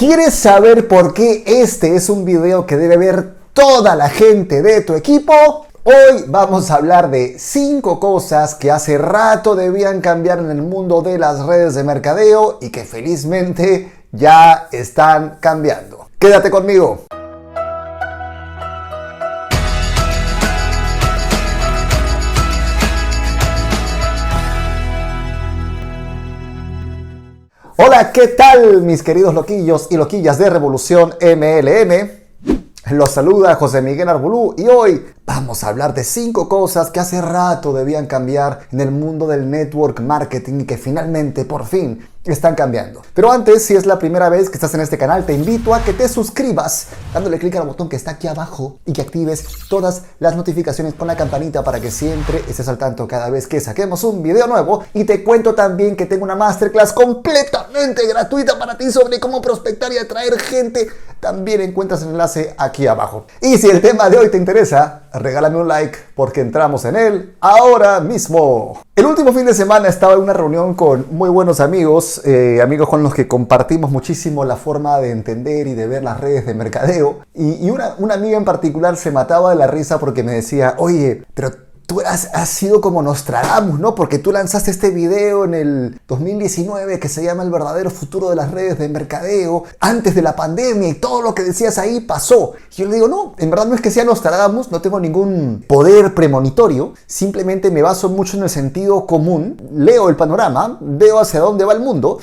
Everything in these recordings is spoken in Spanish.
¿Quieres saber por qué este es un video que debe ver toda la gente de tu equipo? Hoy vamos a hablar de 5 cosas que hace rato debían cambiar en el mundo de las redes de mercadeo y que felizmente ya están cambiando. Quédate conmigo. Hola, ¿qué tal mis queridos loquillos y loquillas de Revolución MLM? Los saluda José Miguel Arbulú y hoy vamos a hablar de 5 cosas que hace rato debían cambiar en el mundo del network marketing y que finalmente, por fin, están cambiando. Pero antes, si es la primera vez que estás en este canal, te invito a que te suscribas dándole clic al botón que está aquí abajo y que actives todas las notificaciones con la campanita para que siempre estés al tanto cada vez que saquemos un video nuevo. Y te cuento también que tengo una masterclass completamente gratuita para ti sobre cómo prospectar y atraer gente. También encuentras el enlace aquí abajo. Y si el tema de hoy te interesa, regálame un like porque entramos en él ahora mismo. El último fin de semana estaba en una reunión con muy buenos amigos, eh, amigos con los que compartimos muchísimo la forma de entender y de ver las redes de mercadeo. Y, una, una amiga en particular se mataba de la risa porque me decía, oye, pero tú has, sido como Nostradamus, ¿no? Porque tú lanzaste este video en el 2019 que se llama El verdadero futuro de las redes de mercadeo, antes de la pandemia y todo lo que decías ahí pasó. Y yo le digo, no, en verdad no es que sea Nostradamus, no tengo ningún poder premonitorio, simplemente me baso mucho en el sentido común, leo el panorama, veo hacia dónde va el mundo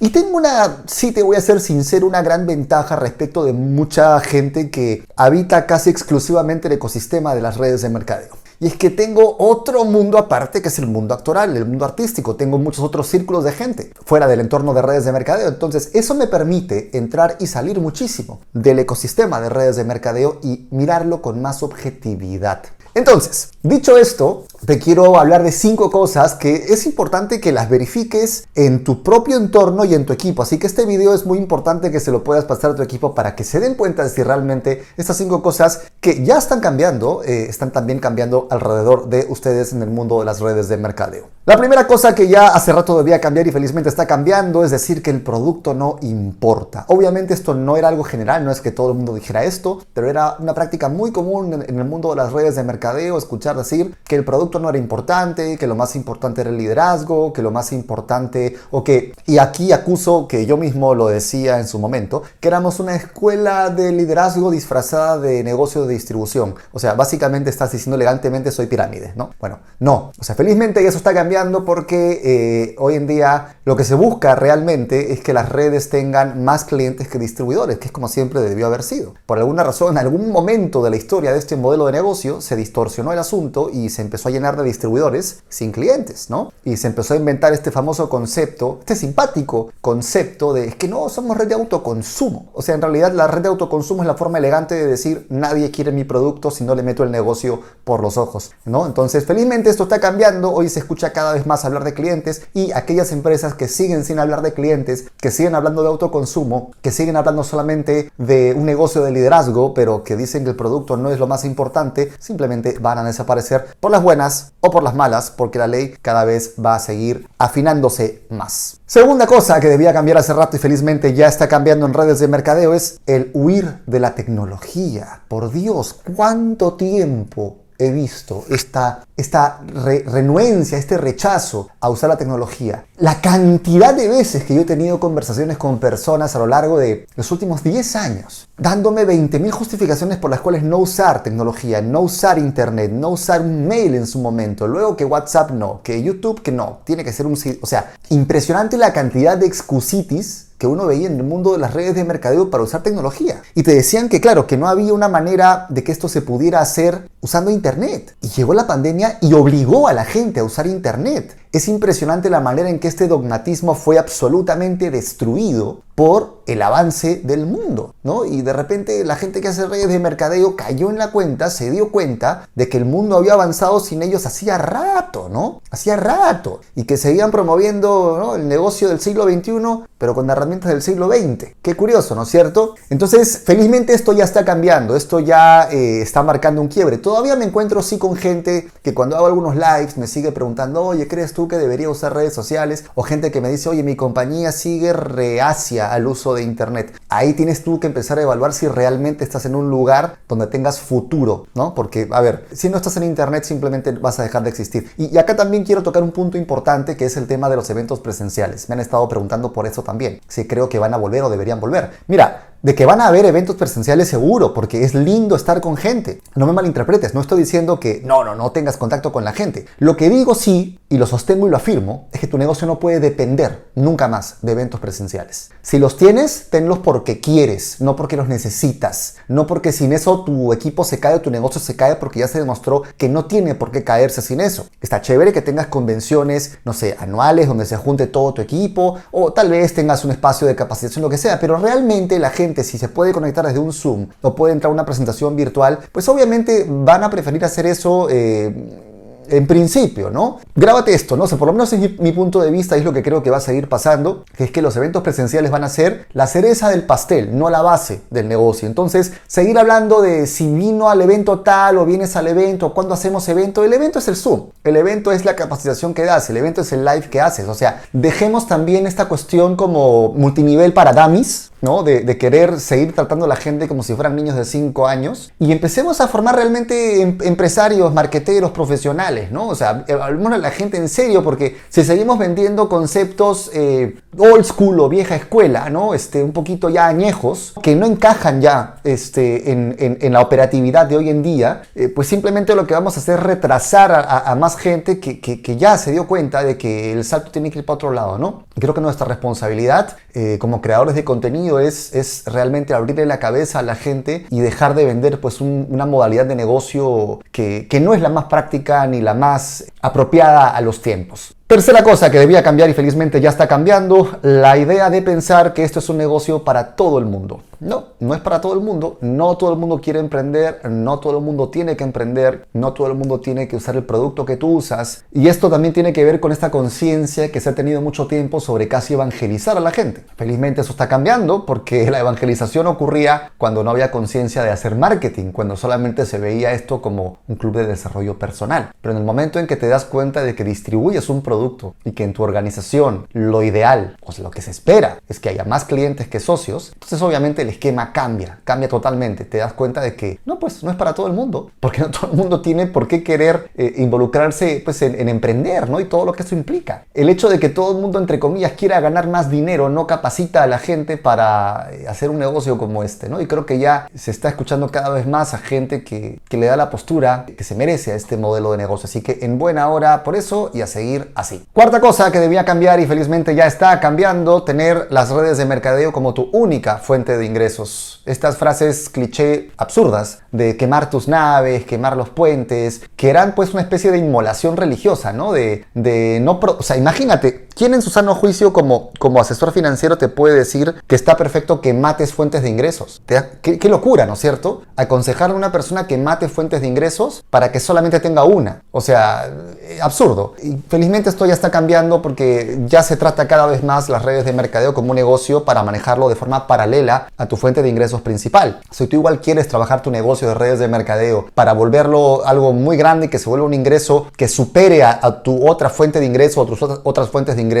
y tengo una, sí te voy a ser sincero, una gran ventaja respecto de mucha gente que habita casi exclusivamente el ecosistema de las redes de mercadeo. Y es que tengo otro mundo aparte que es el mundo actoral, el mundo artístico. Tengo muchos otros círculos de gente fuera del entorno de redes de mercadeo. Entonces eso me permite entrar y salir muchísimo del ecosistema de redes de mercadeo y mirarlo con más objetividad. Entonces, dicho esto, te quiero hablar de cinco cosas que es importante que las verifiques en tu propio entorno y en tu equipo. Así que este video es muy importante que se lo puedas pasar a tu equipo para que se den cuenta de si realmente estas cinco cosas que ya están cambiando, eh, están también cambiando alrededor de ustedes en el mundo de las redes de mercadeo. La primera cosa que ya hace rato debía cambiar y felizmente está cambiando es decir que el producto no importa. Obviamente esto no era algo general, no es que todo el mundo dijera esto, pero era una práctica muy común en el mundo de las redes de mercadeo escuchar decir que el producto no era importante, que lo más importante era el liderazgo, que lo más importante, o que, y aquí acuso que yo mismo lo decía en su momento, que éramos una escuela de liderazgo disfrazada de negocio de distribución. O sea, básicamente estás diciendo elegantemente soy pirámide, ¿no? Bueno, no. O sea, felizmente eso está cambiando porque eh, hoy en día lo que se busca realmente es que las redes tengan más clientes que distribuidores, que es como siempre debió haber sido. Por alguna razón, en algún momento de la historia de este modelo de negocio se distorsionó el asunto y se empezó a llenar de distribuidores sin clientes, ¿no? Y se empezó a inventar este famoso concepto, este simpático concepto de que no somos red de autoconsumo. O sea, en realidad la red de autoconsumo es la forma elegante de decir nadie quiere mi producto si no le meto el negocio por los ojos, ¿no? Entonces, felizmente esto está cambiando, hoy se escucha cada vez más hablar de clientes y aquellas empresas que siguen sin hablar de clientes, que siguen hablando de autoconsumo, que siguen hablando solamente de un negocio de liderazgo, pero que dicen que el producto no es lo más importante, simplemente van a desaparecer por las buenas o por las malas, porque la ley cada vez va a seguir afinándose más. Segunda cosa que debía cambiar hace rato y felizmente ya está cambiando en redes de mercadeo es el huir de la tecnología. Por Dios, ¿cuánto tiempo he visto esta, esta renuencia, este rechazo a usar la tecnología. La cantidad de veces que yo he tenido conversaciones con personas a lo largo de los últimos 10 años, dándome 20.000 justificaciones por las cuales no usar tecnología, no usar internet, no usar un mail en su momento, luego que WhatsApp no, que YouTube que no, tiene que ser un... O sea, impresionante la cantidad de excusitis que uno veía en el mundo de las redes de mercadeo para usar tecnología. Y te decían que, claro, que no había una manera de que esto se pudiera hacer usando Internet. Y llegó la pandemia y obligó a la gente a usar Internet. Es impresionante la manera en que este dogmatismo fue absolutamente destruido por el avance del mundo, ¿no? Y de repente la gente que hace redes de mercadeo cayó en la cuenta, se dio cuenta de que el mundo había avanzado sin ellos hacía rato, ¿no? Hacía rato. Y que seguían promoviendo el negocio del siglo XXI, pero con herramientas del siglo XX. Qué curioso, ¿no es cierto? Entonces, felizmente esto ya está cambiando, esto ya eh, está marcando un quiebre. Todavía me encuentro sí con gente que cuando hago algunos lives me sigue preguntando, oye, ¿crees tú que debería usar redes sociales? O gente que me dice, oye, mi compañía sigue reacia al uso de Internet. Ahí tienes tú que empezar a evaluar si realmente estás en un lugar donde tengas futuro, ¿no? Porque, a ver, si no estás en Internet simplemente vas a dejar de existir. Y, acá también quiero tocar un punto importante que es el tema de los eventos presenciales. Me han estado preguntando por eso también, si creo que van a volver o deberían volver. Mira, de que van a haber eventos presenciales seguro, porque es lindo estar con gente. No me malinterpretes, no estoy diciendo que no, no, no tengas contacto con la gente. Lo que digo sí, y lo sostengo y lo afirmo, es que tu negocio no puede depender nunca más de eventos presenciales. Si los tienes, tenlos porque quieres, no porque los necesitas. No porque sin eso tu equipo se cae o tu negocio se cae porque ya se demostró que no tiene por qué caerse sin eso. Está chévere que tengas convenciones, no sé, anuales donde se junte todo tu equipo, o tal vez tengas un espacio de capacitación, lo que sea, pero realmente la gente si se puede conectar desde un Zoom o puede entrar a una presentación virtual, pues obviamente van a preferir hacer eso. Eh, en principio, ¿no? Grábate esto, ¿no? O por lo menos es mi, punto de vista es lo que creo que va a seguir pasando, que es que los eventos presenciales van a ser la cereza del pastel, no la base del negocio. Entonces, seguir hablando de si vino al evento tal o vienes al evento, cuándo hacemos evento, el evento es el Zoom, el evento es la capacitación que das, el evento es el live que haces. O sea, dejemos también esta cuestión como multinivel para dummies, ¿no? De, querer seguir tratando a la gente como si fueran niños de 5 años y empecemos a formar realmente em, empresarios, marqueteros, profesionales, ¿no? O sea, hablemos a la gente en serio porque si seguimos vendiendo conceptos eh, old school o vieja escuela, ¿no? Este, un poquito ya añejos, que no encajan ya este, en, la operatividad de hoy en día, eh, pues simplemente lo que vamos a hacer es retrasar a, más gente que, ya se dio cuenta de que el salto tiene que ir para otro lado, ¿no? Creo que nuestra responsabilidad eh, como creadores de contenido es, es realmente abrirle la cabeza a la gente y dejar de vender pues una modalidad de negocio que, que no es la más práctica ni la más apropiada a los tiempos. Tercera cosa que debía cambiar y felizmente ya está cambiando, la idea de pensar que esto es un negocio para todo el mundo. No, no es para todo el mundo, no todo el mundo quiere emprender, no todo el mundo tiene que emprender, no todo el mundo tiene que usar el producto que tú usas. Y esto también tiene que ver con esta conciencia que se ha tenido mucho tiempo sobre casi evangelizar a la gente. Felizmente eso está cambiando porque la evangelización ocurría cuando no había conciencia de hacer marketing, cuando solamente se veía esto como un club de desarrollo personal. Pero en el momento en que te das cuenta de que distribuyes un producto, y que en tu organización lo ideal, o sea, lo que se espera, es que haya más clientes que socios, entonces obviamente el esquema cambia, cambia totalmente. Te das cuenta de que no, pues no es para todo el mundo, porque no todo el mundo tiene por qué querer eh, involucrarse pues, en, emprender, ¿no? Y todo lo que eso implica. El hecho de que todo el mundo, entre comillas, quiera ganar más dinero no capacita a la gente para eh, hacer un negocio como este, ¿no? Y creo que ya se está escuchando cada vez más a gente que, que le da la postura que se merece a este modelo de negocio. Así que en buena hora por eso y a seguir así. Cuarta cosa que debía cambiar y felizmente ya está cambiando, tener las redes de mercadeo como tu única fuente de ingresos. Estas frases cliché absurdas de quemar tus naves, quemar los puentes, que eran pues una especie de inmolación religiosa, ¿no? De, de no... o sea, imagínate, ¿quién en su sano juicio como, como asesor financiero te puede decir que está perfecto que mates fuentes de ingresos? ¿Qué, qué locura, ¿no es cierto? Aconsejarle a una persona que mate fuentes de ingresos para que solamente tenga una. O sea, eh, absurdo. Y felizmente esto ya está cambiando porque ya se trata cada vez más las redes de mercadeo como un negocio para manejarlo de forma paralela a tu fuente de ingresos principal. Si tú igual quieres trabajar tu negocio de redes de mercadeo para volverlo algo muy grande y que se vuelva un ingreso que supere a, tu otra fuente de ingresos o tus otras fuentes de ingresos,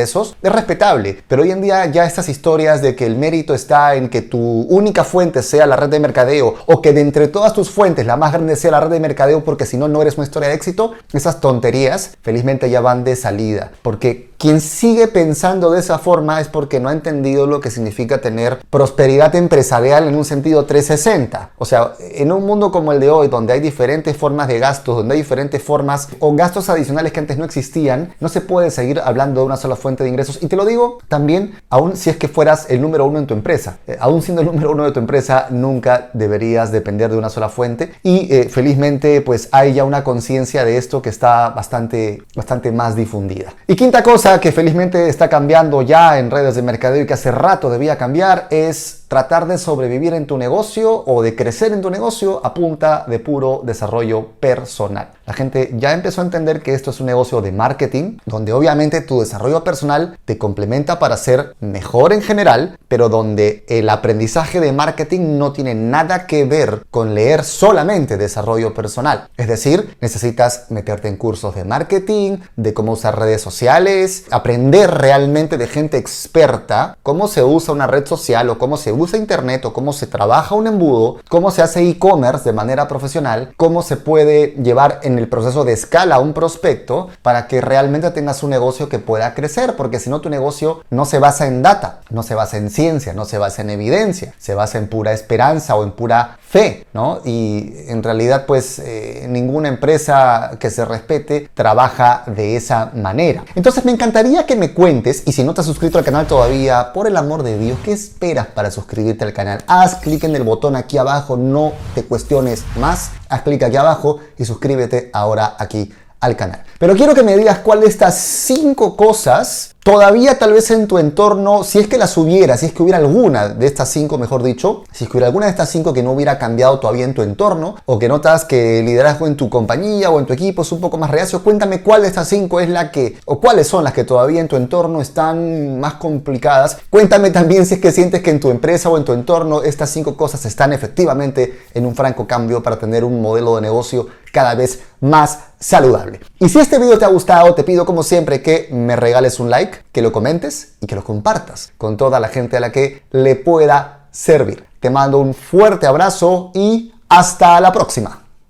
es respetable. Pero hoy en día ya estas historias de que el mérito está en que tu única fuente sea la red de mercadeo o que de entre todas tus fuentes la más grande sea la red de mercadeo porque si no, no eres una historia de éxito, esas tonterías felizmente ya van de salida. Porque quien sigue pensando de esa forma es porque no ha entendido lo que significa tener prosperidad empresarial en un sentido 360. O sea, en un mundo como el de hoy, donde hay diferentes formas de gastos, donde hay diferentes formas o gastos adicionales que antes no existían, no se puede seguir hablando de una sola fuente de ingresos. Y te lo digo también, aún si es que fueras el número uno en tu empresa. Eh, aún siendo el número uno de tu empresa, nunca deberías depender de una sola fuente. Y eh, felizmente, pues hay ya una conciencia de esto que está bastante, bastante más difundida. Y quinta cosa que felizmente está cambiando ya en redes de mercadeo y que hace rato debía cambiar es tratar de sobrevivir en tu negocio o de crecer en tu negocio a punta de puro desarrollo personal. La gente ya empezó a entender que esto es un negocio de marketing, donde obviamente tu desarrollo personal te complementa para ser mejor en general, pero donde el aprendizaje de marketing no tiene nada que ver con leer solamente desarrollo personal. Es decir, necesitas meterte en cursos de marketing, de cómo usar redes sociales, aprender realmente de gente experta cómo se usa una red social o cómo se usa usa Internet o cómo se trabaja un embudo, cómo se hace e-commerce de manera profesional, cómo se puede llevar en el proceso de escala un prospecto para que realmente tengas un negocio que pueda crecer, porque si no tu negocio no se basa en data, no se basa en ciencia, no se basa en evidencia, se basa en pura esperanza o en pura fe, ¿no? Y en realidad pues eh, ninguna empresa que se respete trabaja de esa manera. Entonces me encantaría que me cuentes, y si no te has suscrito al canal todavía, por el amor de Dios, ¿qué esperas para suscribirte? Suscribirte al canal. Haz clic en el botón aquí abajo, no te cuestiones más. Haz clic aquí abajo y suscríbete ahora aquí al canal. Pero quiero que me digas cuál de estas cinco cosas Todavía tal vez en tu entorno, si es que las hubiera, si es que hubiera alguna de estas cinco, mejor dicho, si es que hubiera alguna de estas cinco que no hubiera cambiado todavía en tu entorno, o que notas que el liderazgo en tu compañía o en tu equipo es un poco más reacio, cuéntame cuál de estas cinco es la que, o cuáles son las que todavía en tu entorno están más complicadas. Cuéntame también si es que sientes que en tu empresa o en tu entorno estas cinco cosas están efectivamente en un franco cambio para tener un modelo de negocio cada vez más saludable. Y si este video te ha gustado, te pido como siempre que me regales un que lo comentes y que lo compartas con toda la gente a la que le pueda servir. Te mando un fuerte abrazo y hasta la próxima.